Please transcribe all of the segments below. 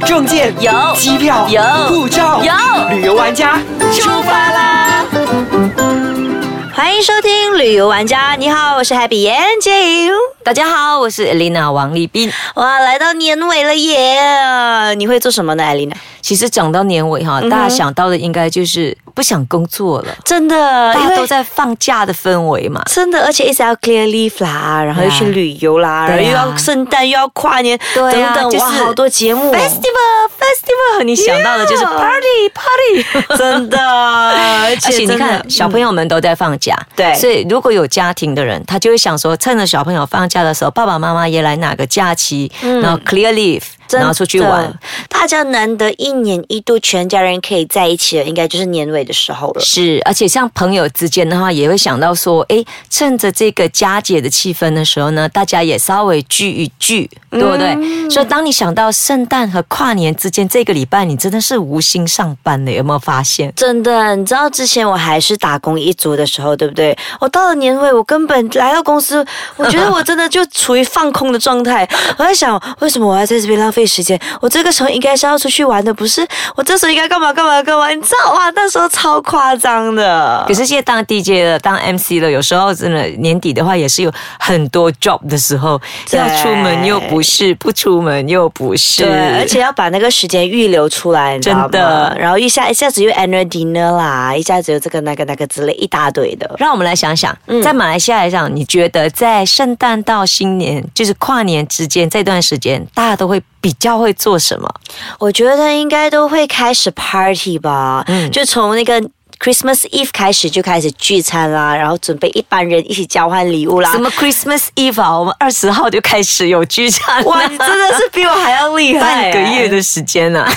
证件有机票有护照有旅游玩家出发啦！欢迎收听旅游玩家，你好，我是 Happy N J。大家好，我是 Elena 王立斌。哇，来到年尾了耶！你会做什么呢，，Elena？？其实讲到年尾哈，大家想到的应该就是不想工作了，真的，因为大家都在放假的氛围嘛。真的，而且一直要 clear leave 啦，然后又去旅游啦，然后又要圣诞，又要跨年，对啊等等，就是哇，好多节目。Festival Festival，你想到的就是 Party Party。真的，而而且你看，小朋友们都在放假，对。所以如果有家庭的人，他就会想说，趁着小朋友放假的时候，爸爸妈妈也来拿个假期，然后 clear leave，然后出去玩。。大家难得一年一度全家人可以在一起了，应该就是年尾的时候了。是，而且像朋友之间的话，也会想到说，哎，趁着这个佳节的气氛的时候呢，大家也稍微聚一聚，对不对？所以当你想到圣诞和跨年之间这个礼拜，你真的是无心上班的，有没有发现？真的，你知道之前我还是打工一族的时候，对不对？我到了年尾，我根本来到公司，我觉得我真的就处于放空的状态。我在想，为什么我要在这边浪费时间？我这个时候应该是要出去玩的，不是？我这时候应该干嘛干嘛干嘛？你知道哇？那时候超夸张的可。是现在当 DJ 了，当 MC 了，有时候真的年底的话，也是有很多 job 的时候，对要出门又不是，不出门又不是，对，而且要把那个时间预留出来，你知道吗真的然后一下一下子又 annual dinner 啦，一下子又这个那个那个之类一大堆的。让我们来想想，在马来西亚来讲，你觉得在圣诞到新年，就是跨年之间这段时间，大家都会比较会做什么？我觉得应该都会开始 party 吧，嗯就从那个 Christmas Eve 开始就开始聚餐啦，然后准备一班人一起交换礼物啦什。么 Christmas Eve 啊？我们二十号就开始有聚餐，哇，你真的是比我还要厉害、半个月的时间啊！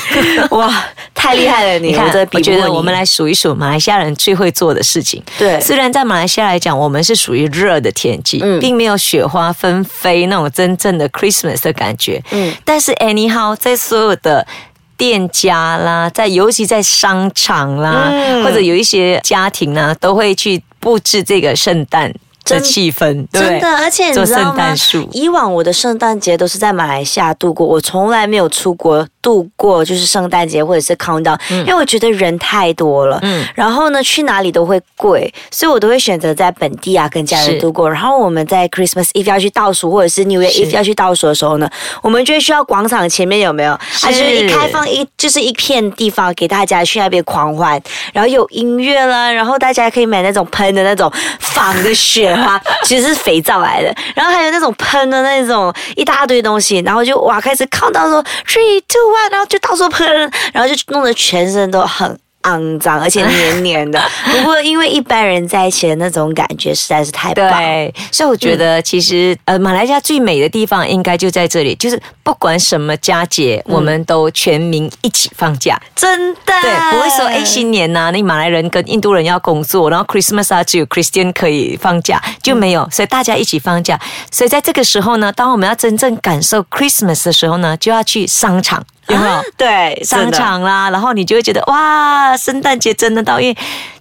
哇，太厉害了你！你看，我觉得我们来数一数马来西亚人最会做的事情。对虽然在马来西亚来讲，我们是属于热的天气，嗯并没有雪花纷飞那种真正的 Christmas 的感觉。嗯但是 anyhow，在所有的店家啦，在尤其在商场啦，嗯。或者有一些家庭呢，都会去布置这个圣诞的真气氛，真的，而且你知道吗诞树？以往我的圣诞节都是在马来西亚度过，我从来没有出国度过，就是圣诞节或者是 countdown，、因为我觉得人太多了，嗯。然后呢去哪里都会贵，所以我都会选择在本地啊跟家人度过。然后我们在 Christmas Eve 要去倒数，或者是 New Year 是。Eve 要去倒数的时候呢，我们就会需要广场前面有没有？它就是一开放一就是一片地方给大家去那边狂欢，然后有音乐啦，然后大家可以买那种喷的那种仿的雪花，其实是肥皂来的，然后还有那种喷的那种一大堆东西，然后就哇开始看到说 three two one，然后就到处喷，然后就弄得全身都很。肮脏，而且 黏黏的。不过，因为一般人在一起的那种感觉实在是太棒。对，所以我觉得其实、呃，马来西亚最美的地方应该就在这里，就是不管什么佳节，我们都全民一起放假。真的，对，不会说哎新年呐、那马来人跟印度人要工作，然后 Christmas 啊只有 Christian 可以放假，就没有，所以大家一起放假。所以在这个时候呢，当我们要真正感受 Christmas 的时候呢，就要去商场。有没有？对商场啦，然后你就会觉得哇，圣诞节真的到，因为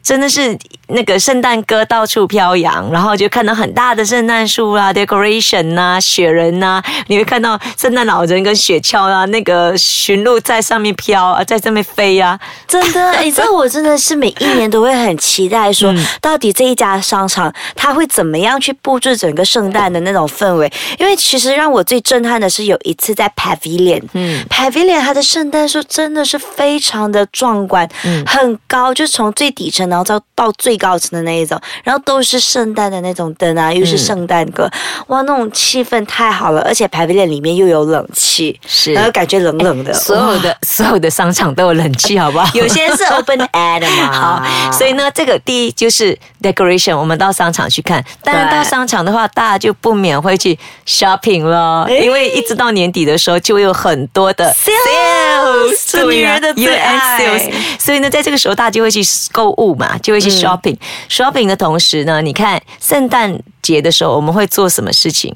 真的是那个圣诞歌到处飘扬，然后就看到很大的圣诞树啊、decoration 呐、雪人呐、你会看到圣诞老人跟雪橇啊，那个驯鹿在上面飘啊，在上面飞啊，真的，你知道我真的是每一年都会很期待说，到底这一家商场它会怎么样去布置整个圣诞的那种氛围？因为其实让我最震撼的是有一次在 Pavilion，嗯，Pavilion 它的圣诞树真的是非常的壮观，嗯。很高，就从最底层然后到到最高层的那一种，然后都是圣诞的那种灯啊，又是圣诞歌，哇，那种气氛太好了，而且 Pavilion 里面又有冷气，是然后感觉冷冷的，所有的所有的商场都有冷气，好不好？有些是 open air 的嘛。好，所以呢，这个第一就是 decoration，我们到商场去看。当然，到商场的话，大家就不免会去 shopping 了，诶因为一直到年底的时候，就会有很多的 Sales，是女人的最爱 sales。所以呢，在这个时候，大家就会去购物嘛，就会去 shopping。shopping 的同时呢，你看圣诞节的时候，我们会做什么事情？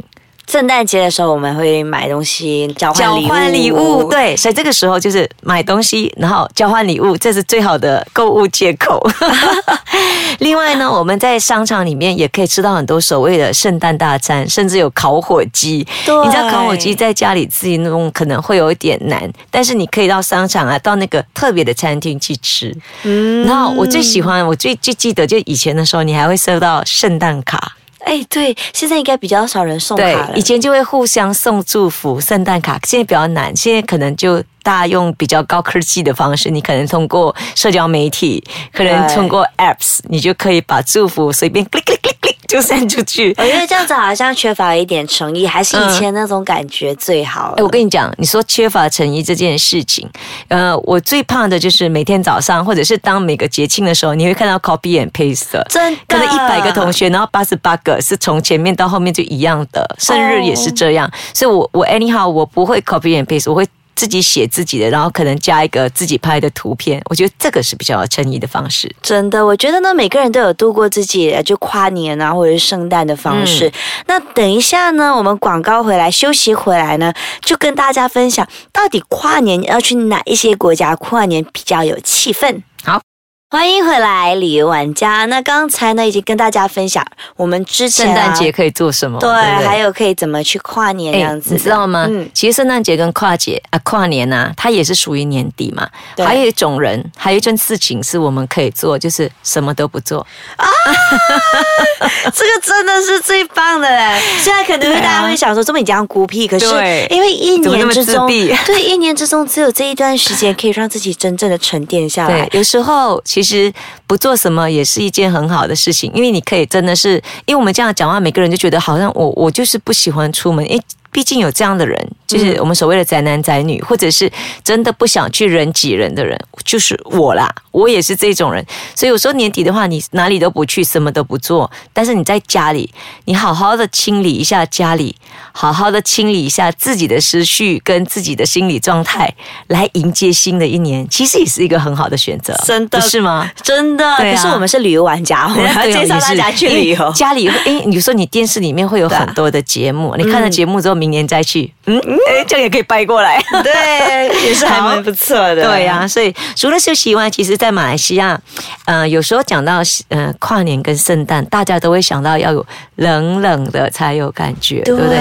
圣诞节的时候我们会买东西交换交礼物，换礼物，对，所以这个时候就是买东西，然后交换礼物，这是最好的购物借口。另外呢，我们在商场里面也可以吃到很多所谓的圣诞大餐，甚至有烤火鸡。对你知道烤火鸡在家里自己弄可能会有一点难，但是你可以到商场啊，到那个特别的餐厅去吃。嗯然后我最喜欢，我最最记得，就以前的时候，你还会收到圣诞卡。哎，对，现在应该比较少人送卡对了，。以前就会互相送祝福、圣诞卡，现在比较难，现在可能就大家用比较高科技的方式，你可能通过社交媒体，可能通过 apps，你就可以把祝福随便 click click 就 send 出去。我觉得这样子好像缺乏一点诚意，还是以前那种感觉最好了。哎，我跟你讲，你说缺乏诚意这件事情，呃，我最怕的就是每天早上，或者是当每个节庆的时候，你会看到 copy and paste 的。真的可能一百个同学，然后八十八个是从前面到后面就一样的，生日也是这样，所以我我 anyhow 我不会 copy and paste，我会自己写自己的，然后可能加一个自己拍的图片，我觉得这个是比较有诚意的方式。真的，我觉得呢，每个人都有度过自己就跨年啊，或者是圣诞的方式。嗯那等一下呢，我们广告回来休息回来呢，就跟大家分享到底跨年要去哪一些国家跨年比较有气氛。好。欢迎回来，旅游玩家。那刚才呢，已经跟大家分享我们之前、圣啊、诞节可以做什么？对，还有可以怎么去跨年这哎样子、你知道吗？嗯，其实圣诞节跟跨节啊，跨年啊，它也是属于年底嘛。还有一种人，还有一件事情是我们可以做，就是什么都不做啊。这个真的是最棒的嘞！现在可能会大家会想说，这么你这样孤僻，可是因为一年之中，对一年之中只有这一段时间可以让自己真正的沉淀下来，。有时候其其实不做什么也是一件很好的事情，因为你可以真的是，因为我们这样讲话，每个人就觉得好像我我就是不喜欢出门，因毕竟有这样的人，就是我们所谓的宅男宅女，或者是真的不想去人挤人的人，就是我啦，我也是这种人。所以有时候年底的话，你哪里都不去，什么都不做，但是你在家里，你好好的清理一下家里，好好的清理一下自己的思绪跟自己的心理状态，来迎接新的一年，其实也是一个很好的选择，真的是吗？真的，可是我们是旅游玩家，我们要介绍大家去旅游。家里会，因为你说你电视里面会有很多的节目，你看了节目之后，明年再去，嗯，哎，这样也可以掰过来。对，也是还蛮不错的。对呀、所以除了休息以外，其实，在马来西亚，呃，有时候讲到呃跨年跟圣诞，大家都会想到要有冷冷的才有感觉，对不对？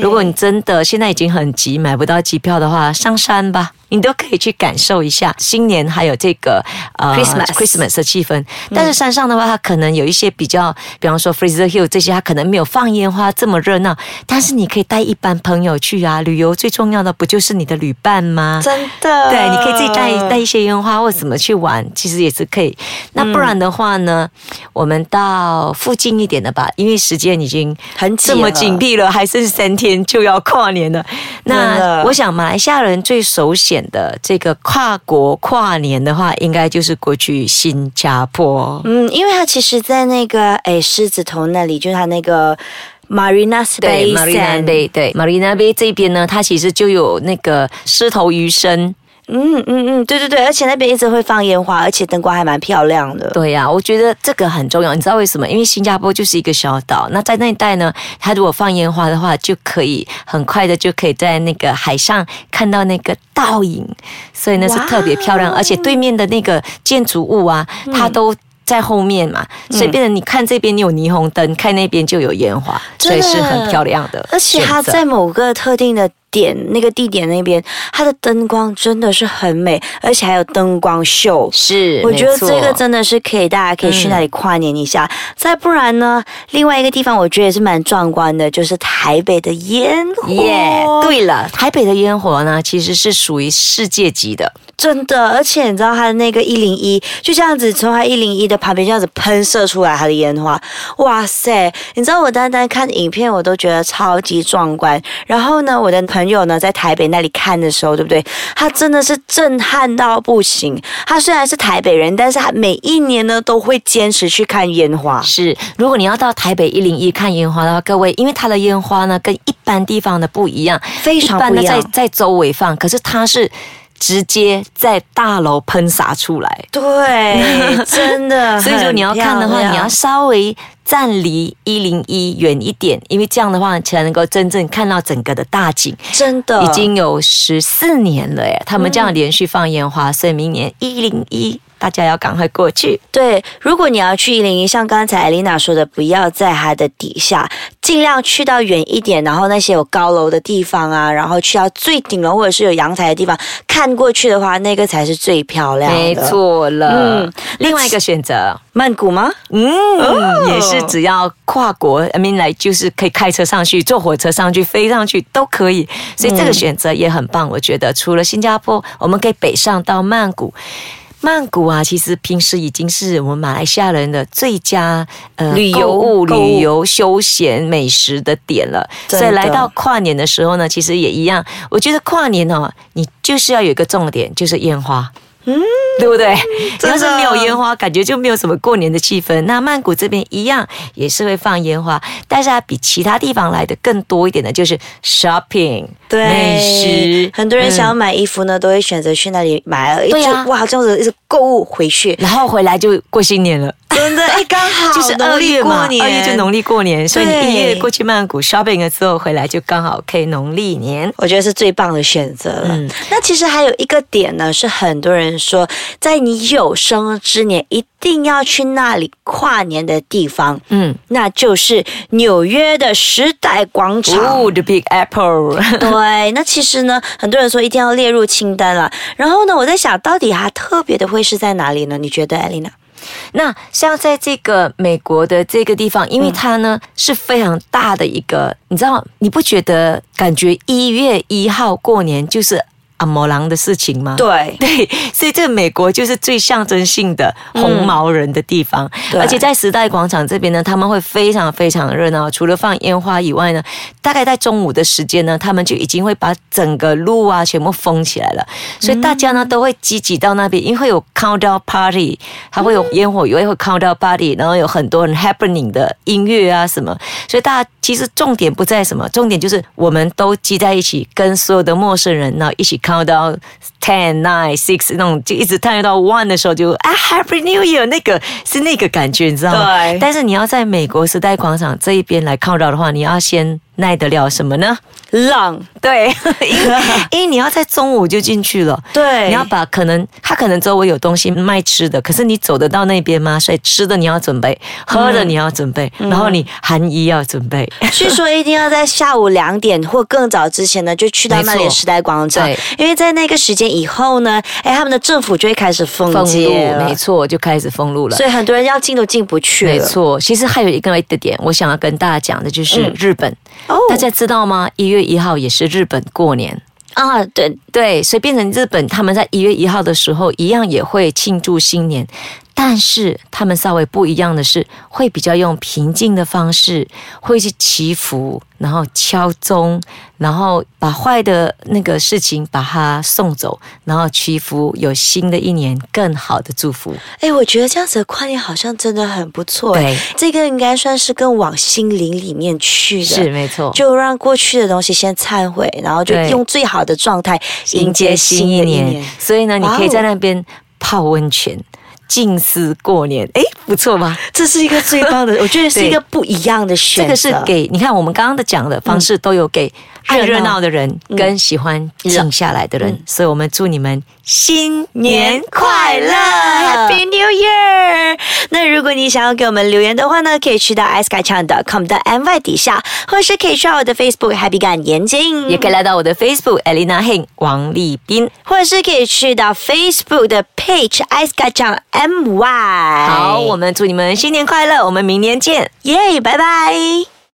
如果你真的现在已经很急买不到机票的话，上山吧。你都可以去感受一下新年还有这个呃 Christmas Christmas 的气氛。但是山上的话，它可能有一些比较，比方说 Fraser Hill 这些，它可能没有放烟花这么热闹。但是你可以带一班朋友去啊，旅游最重要的不就是你的旅伴吗？真的，对，你可以自己带带一些烟花或者怎么去玩，其实也是可以。那不然的话呢，我们到附近一点的吧，因为时间已经很挤这么紧闭了，还剩三天就要跨年了。那我想，马来西亚人最首选的这个跨国跨年的话，应该就是过去新加坡。嗯，因为它其实，在那个诶狮子头那里，就是它那个 Marina 对 Bay，Marina Bay，对，Marina Bay 这边呢，它其实就有那个狮头鱼生。嗯嗯嗯，对对对，而且那边一直会放烟花，而且灯光还蛮漂亮的。对呀、我觉得这个很重要。你知道为什么？因为新加坡就是一个小岛，那在那一带呢，它如果放烟花的话，就可以很快的就可以在那个海上看到那个倒影，所以那是特别漂亮。而且对面的那个建筑物啊，它都。在后面嘛，所以变成你看这边你有霓虹灯，看那边就有烟花，所以是很漂亮的。而且它在某个特定的点，那个地点那边，它的灯光真的是很美，而且还有灯光秀。是，我觉得这个真的是可以，大家可以去那里跨年一下。再不然呢，另外一个地方我觉得也是蛮壮观的，就是台北的烟火。耶对了，台北的烟火呢，其实是属于世界级的。真的，而且你知道它的那个一零一就这样子从它一零一的旁边这样子喷射出来它的烟花，哇塞！你知道我单单看影片我都觉得超级壮观。然后呢，我的朋友呢在台北那里看的时候，对不对？他真的是震撼到不行。他虽然是台北人，但是他每一年呢都会坚持去看烟花。是，如果你要到台北一零一看烟花的话，各位，因为它的烟花呢跟一般地方的不一样，非常一般的不一样在在周围放，可是它是。直接在大楼喷洒出来。对，真的。所以说你要看的话，你要稍微站离一零一远一点，因为这样的话才能够真正看到整个的大景。真的已经有十四年了耶，他们这样连续放烟花，所以明年一零一大家要赶快过去。对。如果你要去一零一，像刚才艾琳娜说的，不要在它的底下，尽量去到远一点，然后那些有高楼的地方啊，然后去到最顶楼或者是有阳台的地方，看过去的话，那个才是最漂亮的。没，错了。嗯另外一个选择，曼谷吗？嗯，哦也是只要跨国，I mean 来就是可以开车上去，坐火车上去，飞上去都可以。所以这个选择也很棒，我觉得。除了新加坡，我们可以北上到曼谷。曼谷啊，其实平时已经是我们马来西亚人的最佳呃旅游物、旅游、休闲、美食的点了。所以来到跨年的时候呢，其实也一样。我觉得跨年哦，你就是要有一个重点，就是烟花。嗯，对不对？要是没有烟花，感觉就没有什么过年的气氛。那曼谷这边一样也是会放烟花，但是它比其他地方来的更多一点的，就是 shopping，对，美食。很多人想要嗯买衣服呢，都会选择去那里买了，对啊哇，这样子一直购物回去，然后回来就过新年了。真的，哎，刚好就是二月嘛，过年，二月就农历过年，所以你对一月过去曼谷 shopping 了之后回来，就刚好可以农历年。我觉得是最棒的选择了。嗯那其实还有一个点呢，是很多人说，在你有生之年一定要去那里跨年的地方，嗯，那就是纽约的时代广场。哦，The Big Apple，对，那其实呢，很多人说一定要列入清单了。然后呢，我在想到底它特别的会是在哪里呢？你觉得，艾丽娜？那像在这个美国的这个地方，因为它呢、是非常大的一个，你知道，你不觉得感觉一月一号过年就是阿摩狼的事情吗？对，对，所以这美国就是最象征性的红毛人的地方，对而且在时代广场这边呢，他们会非常非常热闹。除了放烟花以外呢，大概在中午的时间呢，他们就已经会把整个路啊全部封起来了，所以大家呢都会积极到那边，因为会有 countdown party，它会有烟火，也会有 countdown party，然后有很多很 happening 的音乐啊什么，所以大家其实重点不在什么，重点就是我们都积在一起，跟所有的陌生人呢一起 count 到 ten nine six 那种，就一直 count 到 one 的时候就啊 Happy New Year 那个是那个感觉，你知道吗？对但是你要在美国时代广场这一边来 count 到的话，你要先耐得了什么呢？浪，对，因为因为你要在中午就进去了。对，你要把可能他可能周围有东西卖吃的，可是你走得到那边吗？所以吃的你要准备，喝的你要准备，然后你寒衣要准备。据说一定要在下午两点或更早之前呢，就去到那里没错的时代广场对，因为在那个时间以后呢，哎，他们的政府就会开始封路，没错，就开始封路了。所以很多人要进都进不去了。没错，其实还有一个一个点，我想要跟大家讲的就是嗯日本，哦大家知道吗？一月一号也是日本过年。啊，对，对，所以变成日本，他们在一月一号的时候一样也会庆祝新年，但是他们稍微不一样的是，会比较用平静的方式，会去祈福，然后敲钟，然后把坏的那个事情把它送走，然后祈福有新的一年更好的祝福。哎，我觉得这样子的跨年好像真的很不错。对，这个应该算是更往心灵里面去的。是没错。就让过去的东西先忏悔，然后就用最好的状态迎接新一年，所以呢，你可以在那边泡温泉。静思过年，哎，不错吧？这是一个最棒的，我觉得是一个不一样的选择。这个是给你看，我们刚刚的讲的方式都有给爱热闹的人嗯跟喜欢静下来的人，嗯所以我们祝你们新年快乐，Happy New Year！那如果你想要给我们留言的话呢，可以去到 i s k y c h a n c o m 的 my 底下，或是可以去到我的 Facebook Happy 感言经，也可以来到我的 Facebook Elena Heng 王丽斌。或者是可以去到 Facebook 的 Page i s k y c h a n My。好，我们祝你们新年快乐，我们明年见。耶拜拜。